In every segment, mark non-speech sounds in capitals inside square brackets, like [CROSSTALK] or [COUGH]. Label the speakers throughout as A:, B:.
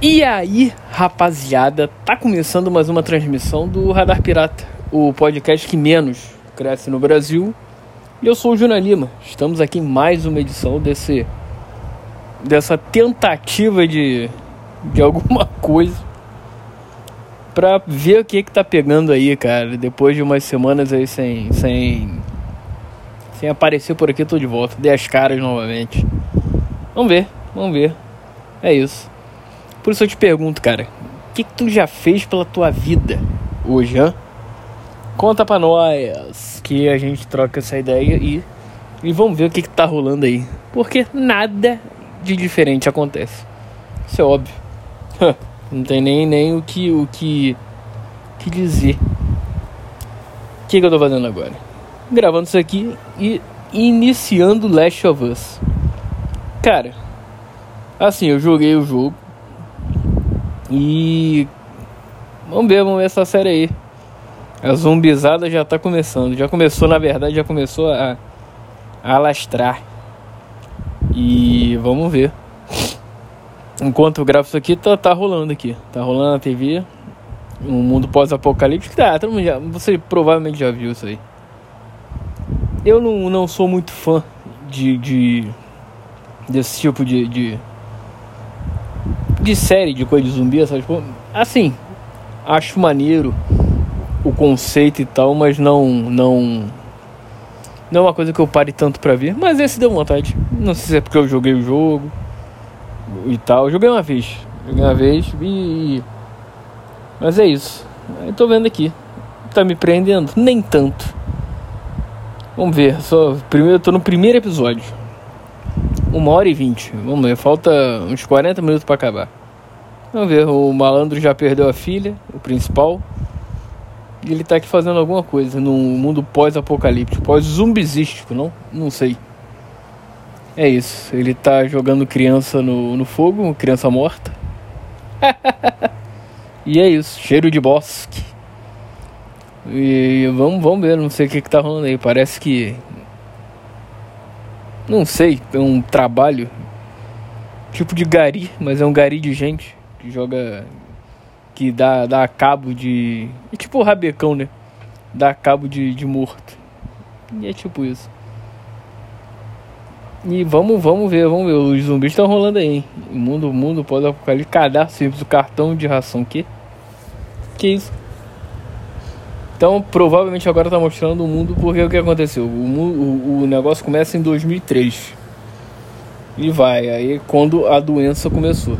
A: E aí, rapaziada, tá começando mais uma transmissão do Radar Pirata, o podcast que menos cresce no Brasil. E eu sou o Juna Lima. Estamos aqui em mais uma edição desse dessa tentativa de de alguma [LAUGHS] coisa pra ver o que que tá pegando aí, cara. Depois de umas semanas aí sem sem sem aparecer por aqui, tô de volta. Dei as caras novamente. Vamos ver, vamos ver. É isso. Por isso eu te pergunto, cara, o que, que tu já fez pela tua vida hoje, hã? Conta pra nós que a gente troca essa ideia e, e vamos ver o que, que tá rolando aí. Porque nada de diferente acontece. Isso é óbvio. Não tem nem, nem o que o que, que dizer. O que, que eu tô fazendo agora? Gravando isso aqui e iniciando Last of Us. Cara, assim, eu joguei o jogo e vamos ver, vamos ver essa série aí. A zumbizada já tá começando. Já começou, na verdade, já começou a, a alastrar. E vamos ver. Enquanto eu gravo isso aqui, tá, tá rolando aqui. Tá rolando na TV. Um mundo pós-apocalíptico. Tá, todo mundo já, você provavelmente já viu isso aí. Eu não, não sou muito fã de, de desse tipo de, de de série de coisa de zumbi, essas coisas. Assim, acho maneiro o conceito e tal, mas não não não é uma coisa que eu pare tanto pra ver, mas esse deu vontade. Não sei se é porque eu joguei o jogo e tal. Joguei uma vez, joguei uma vez e mas é isso. Eu tô vendo aqui. Tá me prendendo? Nem tanto. Vamos ver, só primeiro tô no primeiro episódio. Uma hora e vinte. Vamos ver, falta uns 40 minutos para acabar. Vamos ver, o malandro já perdeu a filha, o principal. E ele tá aqui fazendo alguma coisa num mundo pós-apocalíptico, pós-zumbizístico, não? Não sei. É isso, ele tá jogando criança no, no fogo, criança morta. [LAUGHS] e é isso, cheiro de bosque. E vamos, vamos ver, não sei o que, que tá rolando aí. Parece que não sei, é um trabalho tipo de gari, mas é um gari de gente que joga que dá, dá cabo de é tipo o rabecão, né? Dá cabo de, de morto. E é tipo isso. E vamos, vamos ver, vamos ver. Os zumbis estão rolando aí, hein? Mundo, mundo pós-apocalipse. Cadastro simples, o cartão de ração. Que? Que isso? Então, provavelmente agora tá mostrando o mundo porque o que aconteceu? O, o, o negócio começa em 2003 e vai aí quando a doença começou.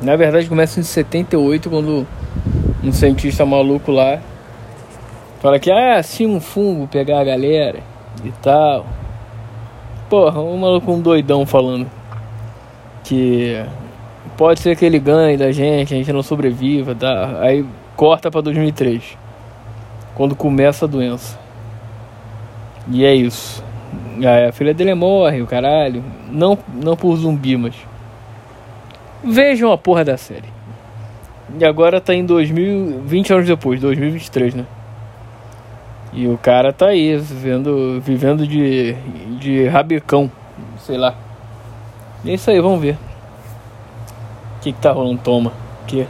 A: Na verdade, começa em 78 quando um cientista maluco lá fala que ah, se um fungo pegar a galera e tal. Porra, um maluco um doidão falando que pode ser que ele ganhe da gente, a gente não sobreviva, tá? Aí corta para 2003 quando começa a doença. E é isso. A filha dele morre, o caralho. Não, não por zumbi, mas. Vejam a porra da série. E agora tá em 2000, 20 anos depois, 2023, né? E o cara tá aí, vivendo, vivendo de, de rabecão, sei lá. É isso aí, vamos ver. O que, que tá rolando? Toma. Que?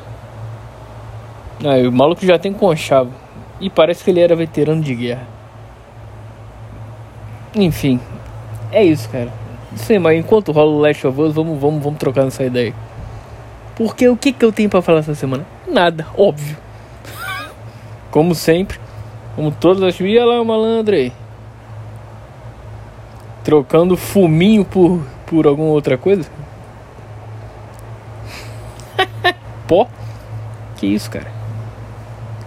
A: Ah, o maluco já tem conchavo. E parece que ele era veterano de guerra. Enfim, é isso, cara. Sei, mas enquanto rola o Last of Us, vamos, vamos, vamos trocar essa ideia. Porque o que, que eu tenho para falar essa semana? Nada, óbvio. [LAUGHS] Como sempre, como todas as. Ih, lá o malandro aí. Trocando fuminho por, por alguma outra coisa? [LAUGHS] Pó? Que isso, cara?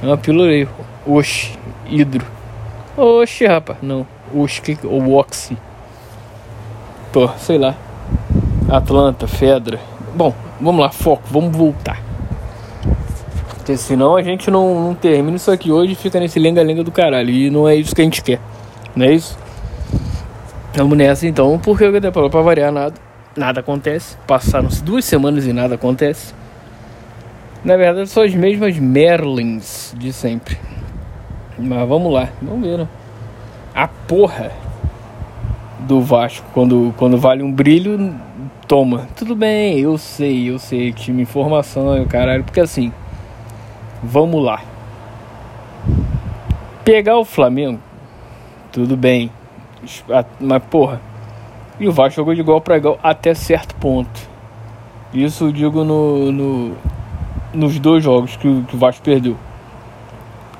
A: É uma pílula aí. Oxi, hidro. Oxi, rapaz. Não. Oxi, que, ou oxi. Pô, sei lá. Atlanta, Fedra. Bom, vamos lá, foco, vamos voltar. Porque senão a gente não, não termina isso aqui hoje e fica nesse lenga-lenga do caralho. E não é isso que a gente quer. Não é isso? Vamos nessa então, porque eu pra, pra variar nada. Nada acontece. Passaram-se duas semanas e nada acontece. Na verdade, são as mesmas Merlins de sempre. Mas vamos lá, vamos ver, né? A porra do Vasco. Quando, quando vale um brilho, toma. Tudo bem, eu sei, eu sei, time informação e o caralho, porque assim, vamos lá. Pegar o Flamengo, tudo bem. Mas porra, e o Vasco jogou de igual para igual até certo ponto. Isso eu digo no, no nos dois jogos que, que o Vasco perdeu.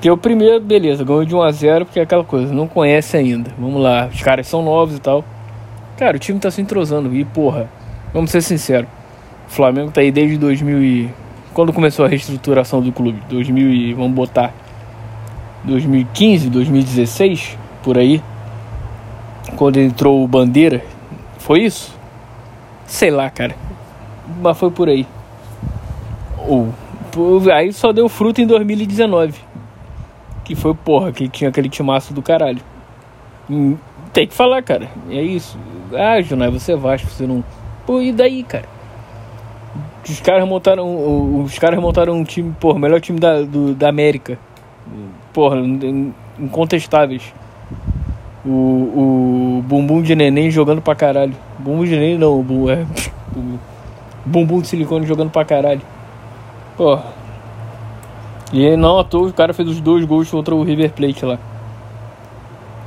A: Porque o primeiro, beleza, ganhou de 1 a 0 porque é aquela coisa, não conhece ainda. Vamos lá, os caras são novos e tal. Cara, o time tá se entrosando e porra, vamos ser sinceros. O Flamengo tá aí desde 2000 e quando começou a reestruturação do clube, 2000 e vamos botar 2015, 2016, por aí. Quando entrou o Bandeira, foi isso? Sei lá, cara. Mas foi por aí. Ou aí só deu fruto em 2019. Que foi, porra, que tinha aquele timaço do caralho. Hum, tem que falar, cara. É isso. Ah, Junai, você é Vasco, você não. Pô, e daí, cara? Os caras montaram. Os caras montaram um time, porra, melhor time da, do, da América. Porra, incontestáveis. O, o bumbum de neném jogando pra caralho. Bumbum de neném não, o bumbum, é, [LAUGHS] bumbum de silicone jogando pra caralho. Porra. E não à toa o cara fez os dois gols contra o River Plate lá.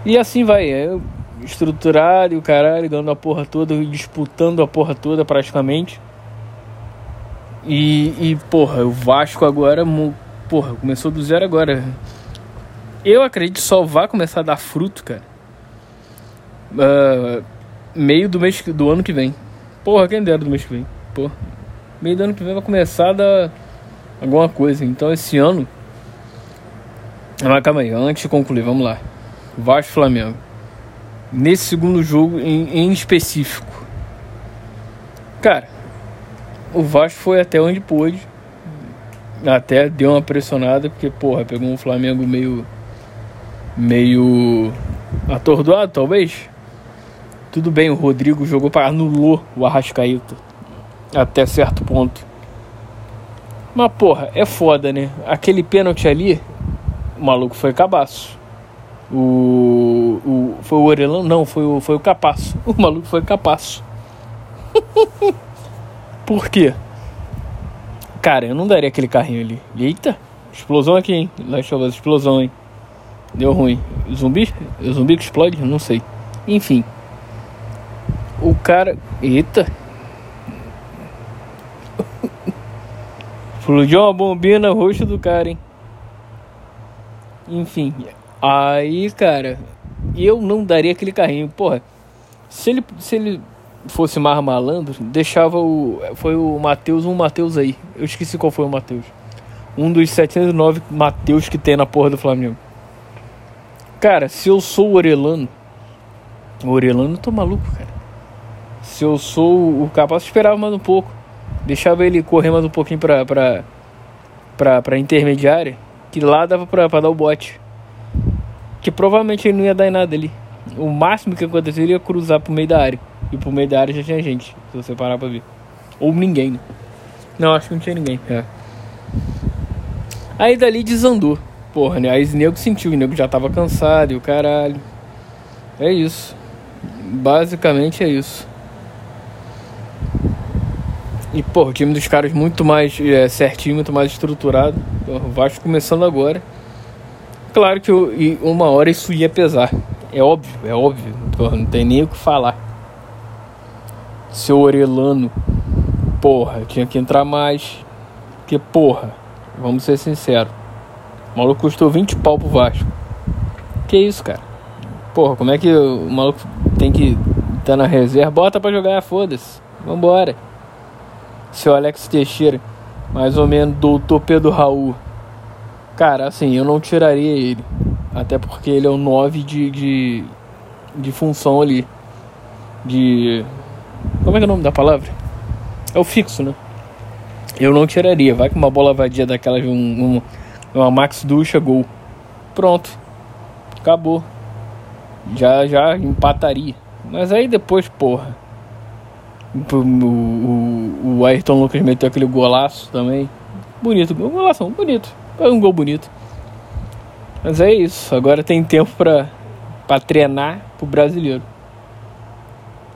A: E assim vai, é estruturado e o caralho, ganhando a porra toda, disputando a porra toda praticamente. E, e porra, o Vasco agora, porra, começou do zero agora. Eu acredito só vai começar a dar fruto, cara. Uh, meio do mês do ano que vem. Porra, quem dera do mês que vem. Porra. Meio do ano que vem vai começar a dar alguma coisa. Então esse ano. Mas calma aí, antes de concluir, vamos lá. Vasco Flamengo. Nesse segundo jogo em, em específico. Cara, o Vasco foi até onde pôde. Até deu uma pressionada, porque, porra, pegou um Flamengo meio. meio. atordoado, talvez. Tudo bem, o Rodrigo jogou para anulou o Arrascaeta até certo ponto. Mas, porra, é foda, né? Aquele pênalti ali, o maluco foi cabaço. O, o, foi o Orelão? Não, foi o, foi o Capaço. [LAUGHS] O maluco foi Capaço. [LAUGHS] Por quê? Cara, eu não daria aquele carrinho ali. Eita, explosão aqui, hein? Ver, explosão, hein? Deu ruim. Zumbi? Zumbi que explode? Não sei. Enfim. O cara. Eita, Explodiu uma bombinha no rosto do cara, hein? Enfim. Aí, cara, eu não daria aquele carrinho. Porra, se ele, se ele fosse mais malandro, deixava o. Foi o Matheus, um Matheus aí. Eu esqueci qual foi o Matheus. Um dos 709 Matheus que tem na porra do Flamengo. Cara, se eu sou o Orelano. O Orelano, eu tô maluco, cara. Se eu sou o capaz, esperava mais um pouco. Deixava ele correr mais um pouquinho pra, pra, pra, pra intermediária, que lá dava pra, pra dar o bote. Que provavelmente ele não ia dar em nada ali. O máximo que aconteceria ia cruzar pro meio da área. E pro meio da área já tinha gente, se você parar pra ver. Ou ninguém, né? Não, acho que não tinha ninguém. É. Aí dali desandou. Porra, né? Aí o nego sentiu, o nego já tava cansado e o caralho. É isso. Basicamente é isso. E, pô, o time dos caras muito mais é, certinho, muito mais estruturado. O Vasco começando agora. Claro que eu, uma hora isso ia pesar. É óbvio, é óbvio. não tem nem o que falar. Seu Orelano, porra, tinha que entrar mais. Porque, porra, vamos ser sinceros. O maluco custou 20 pau pro Vasco. Que isso, cara? Porra, como é que o maluco tem que estar tá na reserva? Bota pra jogar, foda-se. Vambora seu Alex Teixeira, mais ou menos doutor Pedro Raul. Cara, assim, eu não tiraria ele. Até porque ele é o 9 de, de, de função ali. De. Como é que é o nome da palavra? É o fixo, né? Eu não tiraria. Vai com uma bola vadia daquela de um, um, uma Max Ducha, gol. Pronto. Acabou. Já, já empataria. Mas aí depois, porra o, o Ayrton Lucas meteu aquele golaço também. Bonito, um golaço, bonito. Foi um gol bonito. Mas é isso. Agora tem tempo pra, pra treinar pro brasileiro.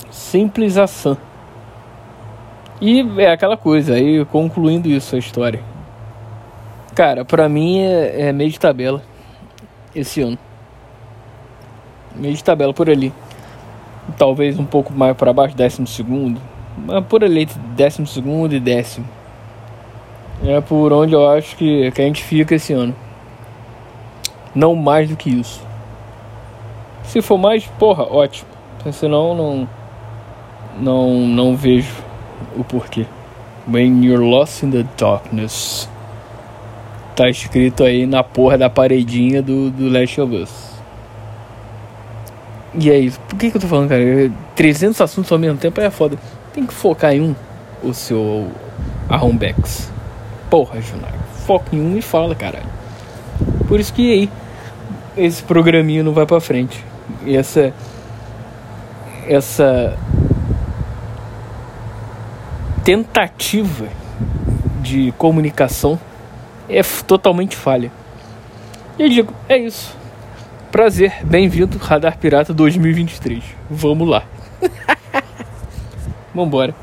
A: Simples assim. E é aquela coisa, aí concluindo isso a história. Cara, pra mim é, é meio de tabela esse ano. Meio de tabela por ali. Talvez um pouco mais para baixo, décimo segundo. Mas por ali, décimo segundo e décimo. É por onde eu acho que, que a gente fica esse ano. Não mais do que isso. Se for mais, porra, ótimo. Senão não não não vejo o porquê. When you're lost in the darkness. Tá escrito aí na porra da paredinha do, do Last of Us. E é isso. Por que, que eu tô falando, cara? 300 assuntos ao mesmo tempo é foda. Tem que focar em um, o seu Arrombex. Porra, Junai. Foca em um e fala, caralho. Por isso que aí, esse programinha não vai pra frente. Essa. Essa. Tentativa de comunicação é totalmente falha. E eu digo, é isso. Prazer, bem-vindo, Radar Pirata 2023. Vamos lá. [LAUGHS] Vambora.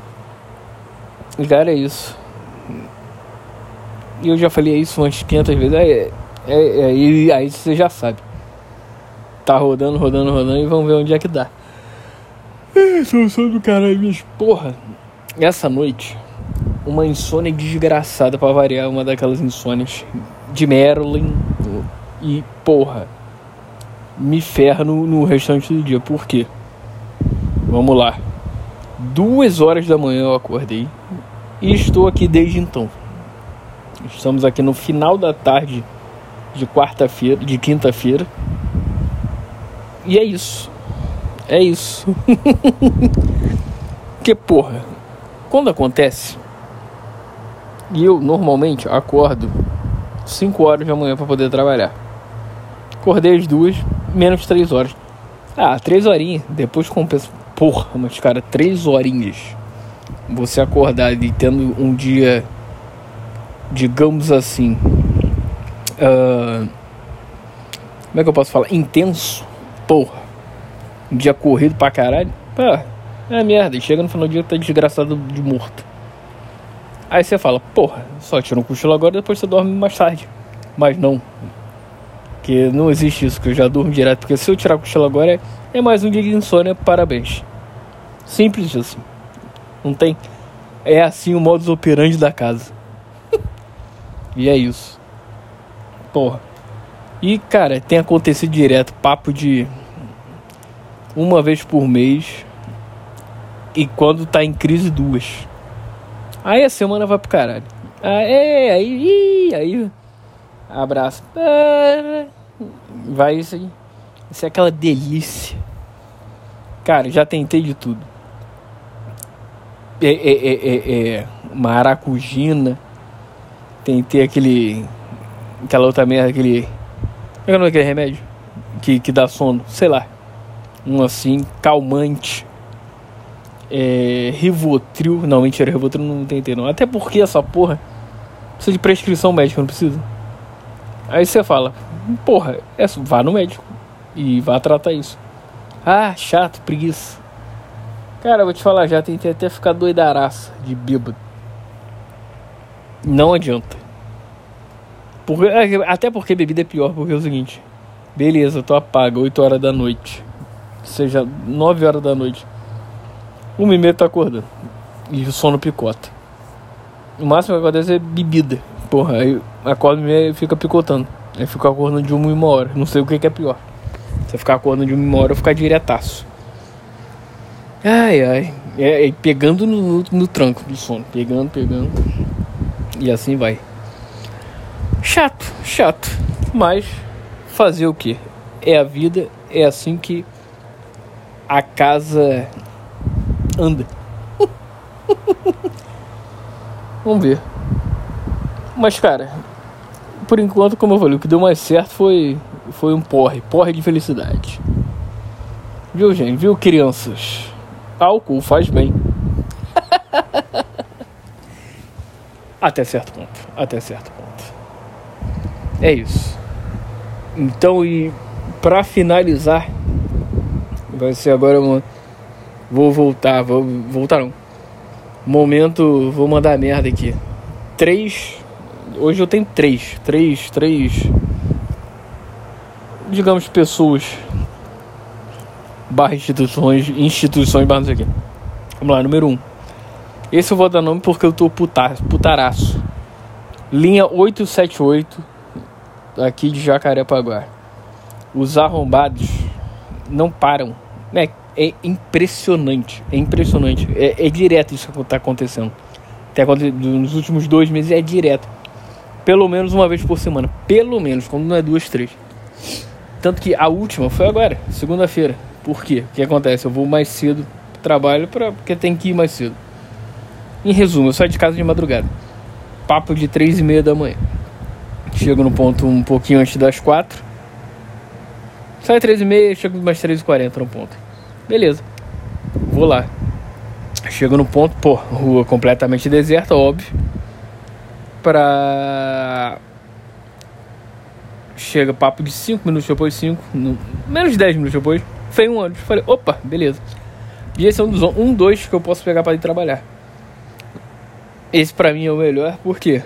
A: Cara, é isso. E eu já falei isso umas 500 vezes. Aí, é, é, aí, aí você já sabe. Tá rodando, rodando, rodando e vamos ver onde é que dá. Sou do caralho, minhas porra. Essa noite, uma insônia desgraçada para variar, uma daquelas insônias de Merlin. E porra, me ferra no, no restante do dia. Por quê? Vamos lá. Duas horas da manhã eu acordei e estou aqui desde então. Estamos aqui no final da tarde de quarta-feira, de quinta-feira. E é isso. É isso. [LAUGHS] que porra, quando acontece, e eu normalmente acordo 5 horas da manhã para poder trabalhar. Acordei às duas, menos 3 horas. Ah, 3 horinhas. Depois compensa. Porra, mas cara, 3 horinhas. Você acordar e tendo um dia digamos assim, uh, como é que eu posso falar? Intenso, porra, um dia corrido pra caralho, pá, é merda, e chega no final do dia tá desgraçado de morto. Aí você fala, porra, só tira um cochilo agora depois você dorme mais tarde. Mas não. Que não existe isso, que eu já durmo direto. Porque se eu tirar o cochilo agora é, é mais um dia de insônia, parabéns. Simples assim. Não tem. É assim o modus operandi da casa. [LAUGHS] E é isso. Porra. E, cara, tem acontecido direto papo de uma vez por mês. E quando tá em crise, duas. Aí a semana vai pro caralho. Aí, aí, aí. Abraço. Vai isso aí. Isso é aquela delícia. Cara, já tentei de tudo. É, é, é, é, é maracujina Tentei aquele. Aquela outra merda, aquele. Como é, é o nome daquele remédio? Que, que dá sono, sei lá. Um assim, calmante. É, Rivotril. Não, mentira, Rivotril não tentei não. Até porque essa porra precisa de prescrição médica, não precisa. Aí você fala, porra, é, vá no médico e vá tratar isso. Ah, chato, preguiça. Cara, eu vou te falar, já tentei até ficar doidaraça de bêbado. Não adianta. Porque, é, até porque bebida é pior, porque é o seguinte. Beleza, tu apaga 8 horas da noite. Seja 9 horas da noite. Uma e meia tá acordando. E o sono picota. O máximo que acontece é bebida. Porra, aí acorda e fica picotando. Aí fica acordando de uma uma hora. Não sei o que, que é pior. Você ficar acordando de uma uma hora ou ficar diretaço. Ai, ai. É, é pegando no, no tranco do sono. Pegando, pegando. E assim vai. Chato, chato. Mas fazer o que? É a vida, é assim que a casa anda. [LAUGHS] Vamos ver. Mas cara, por enquanto, como eu falei, o que deu mais certo foi foi um porre, porre de felicidade. Viu, gente? Viu, crianças? Álcool faz bem. [LAUGHS] Até certo ponto. Até certo ponto. É isso. Então, e para finalizar, vai ser agora uma, Vou voltar, vou voltar não. Momento, vou mandar merda aqui. Três. Hoje eu tenho três. Três, três. Digamos, pessoas. Barra instituições. Instituições barra não sei o quê. Vamos lá, número um. Esse eu vou dar nome porque eu tô putar, putaraço. Linha 878. Aqui de Jacarepaguá. Os arrombados não param. É, é impressionante. É impressionante. É, é direto isso que está acontecendo. Até nos últimos dois meses é direto. Pelo menos uma vez por semana. Pelo menos, quando não é duas, três. Tanto que a última foi agora, segunda-feira. Por quê? O que acontece? Eu vou mais cedo pro trabalho pra, porque tem que ir mais cedo. Em resumo, eu saio de casa de madrugada. Papo de três e meia da manhã. Chego no ponto um pouquinho antes das quatro. Sai três e meia, chego mais três e quarenta no ponto. Beleza. Vou lá. Chego no ponto, pô, rua completamente deserta, óbvio. Pra. Chega papo de 5 minutos depois, 5, menos de 10 minutos depois, veio um ônibus. Falei, opa, beleza. E esse é um dos um, dois que eu posso pegar para ir trabalhar. Esse para mim é o melhor, porque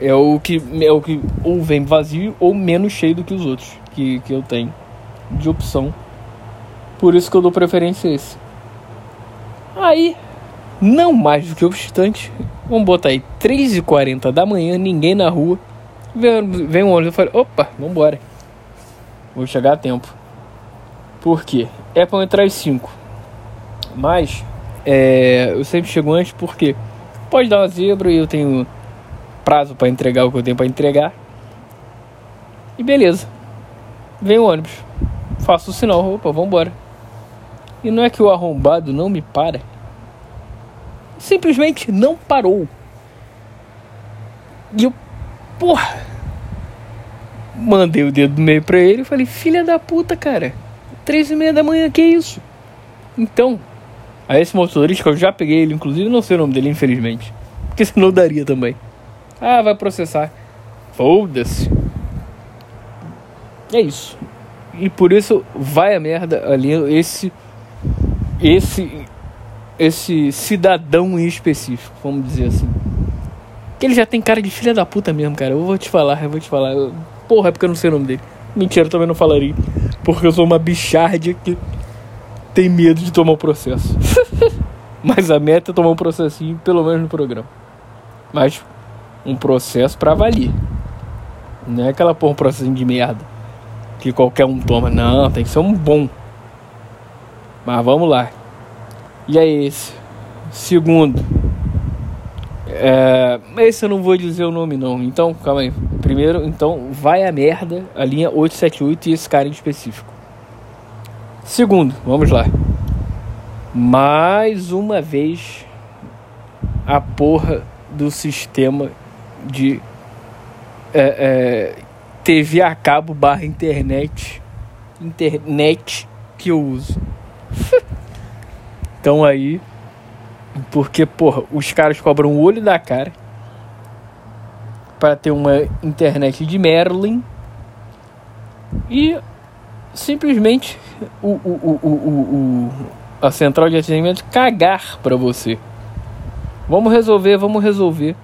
A: é o que é o que ou vem vazio ou menos cheio do que os outros que, que eu tenho de opção. Por isso que eu dou preferência a esse. Aí, não mais do que obstante, vamos botar aí 3h40 da manhã, ninguém na rua. Vem, vem um ônibus, eu falei, opa, vambora. Vou chegar a tempo. Por quê? É para entrar às 5. Mas, é, eu sempre chego antes porque pode dar uma zebra e eu tenho prazo para entregar o que eu tenho para entregar. E beleza. Vem o ônibus. Faço o sinal, opa, vambora. E não é que o arrombado não me para. Simplesmente não parou. E eu, porra. Mandei o dedo do meio pra ele e falei, filha da puta, cara. Três e meia da manhã, que isso? Então, a esse motorista, eu já peguei ele, inclusive não sei o nome dele, infelizmente. Porque senão daria também. Ah, vai processar. Foda-se. É isso. E por isso vai a merda ali esse esse esse cidadão em específico, vamos dizer assim. Que ele já tem cara de filha da puta mesmo, cara. Eu vou te falar, eu vou te falar. Porra, é porque eu não sei o nome dele. Mentira, eu também não falaria. Porque eu sou uma bichardia que tem medo de tomar o processo. [LAUGHS] Mas a meta é tomar um processinho, pelo menos no programa. Mas um processo pra valer. Não é aquela porra, um processinho de merda. Que qualquer um toma. Não, tem que ser um bom. Mas vamos lá. E é esse. Segundo. É, esse eu não vou dizer o nome não. Então, calma aí. Primeiro, então, vai a merda a linha 878 e esse cara em específico. Segundo, vamos lá. Mais uma vez a porra do sistema de é, é, TV a cabo barra internet internet que eu uso. [LAUGHS] então aí, porque, porra, os caras cobram o olho da cara para ter uma internet de Merlin e simplesmente o, o, o, o, a central de atendimento cagar para você. Vamos resolver, vamos resolver.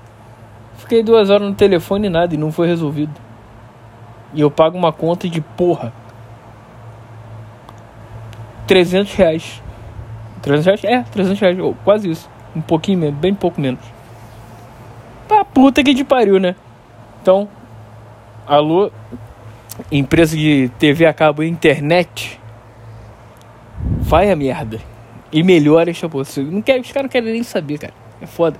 A: Fiquei duas horas no telefone e nada, e não foi resolvido. E eu pago uma conta de porra 300 reais. 300 reais? É, 300 reais, ou quase isso. Um pouquinho menos, bem pouco menos. Pra puta que te pariu, né? Então, alô, empresa de TV a cabo e internet, vai a merda. E melhora esta porra. Não quer, os caras não querem nem saber, cara. É foda.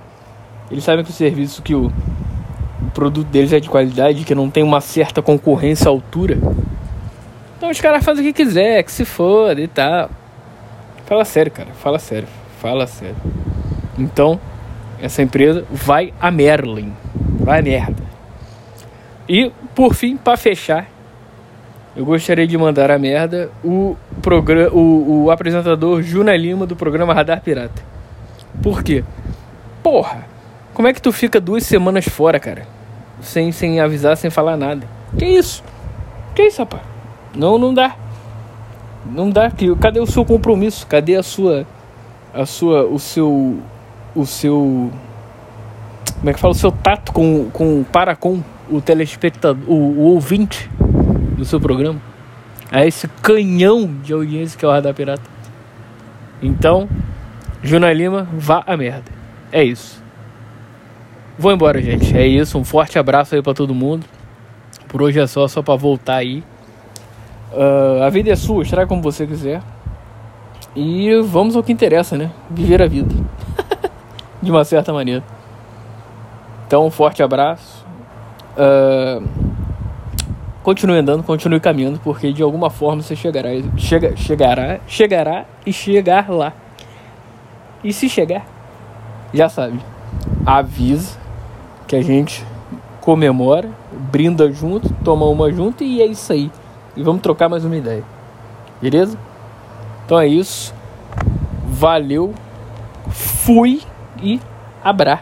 A: Eles sabem que o serviço, que o, o produto deles é de qualidade, que não tem uma certa concorrência à altura. Então os caras fazem o que quiser, que se foda e tal. Fala sério, cara. Fala sério. Fala sério. Então, essa empresa vai a Merlin. Vai a merda. E, por fim, para fechar, eu gostaria de mandar a merda o, programa, o, o apresentador Juna Lima do programa Radar Pirata. Por quê? Porra, como é que tu fica duas semanas fora, cara? Sem, sem avisar, sem falar nada. Que isso? Que isso, rapaz? Não, não dá. Não dá. Cadê o seu compromisso? Cadê a sua a sua, o seu, o seu, como é que fala, o seu tato com, com para com o telespectador, o, o ouvinte do seu programa, a esse canhão de audiência que é o Radar Pirata. Então, Juna Lima, vá a merda. É isso. Vou embora, gente. É isso. Um forte abraço aí para todo mundo. Por hoje é só, só para voltar aí. Uh, a vida é sua, estraga como você quiser. E vamos ao que interessa, né? Viver a vida. [LAUGHS] De uma certa maneira. Então, um forte abraço. Uh, continue andando, continue caminhando, porque de alguma forma você chegará, chega, chegará, chegará e chegar lá. E se chegar, já sabe, avisa que a gente comemora, brinda junto, toma uma junto e é isso aí. E vamos trocar mais uma ideia. Beleza? Então é isso. Valeu. Fui e abra.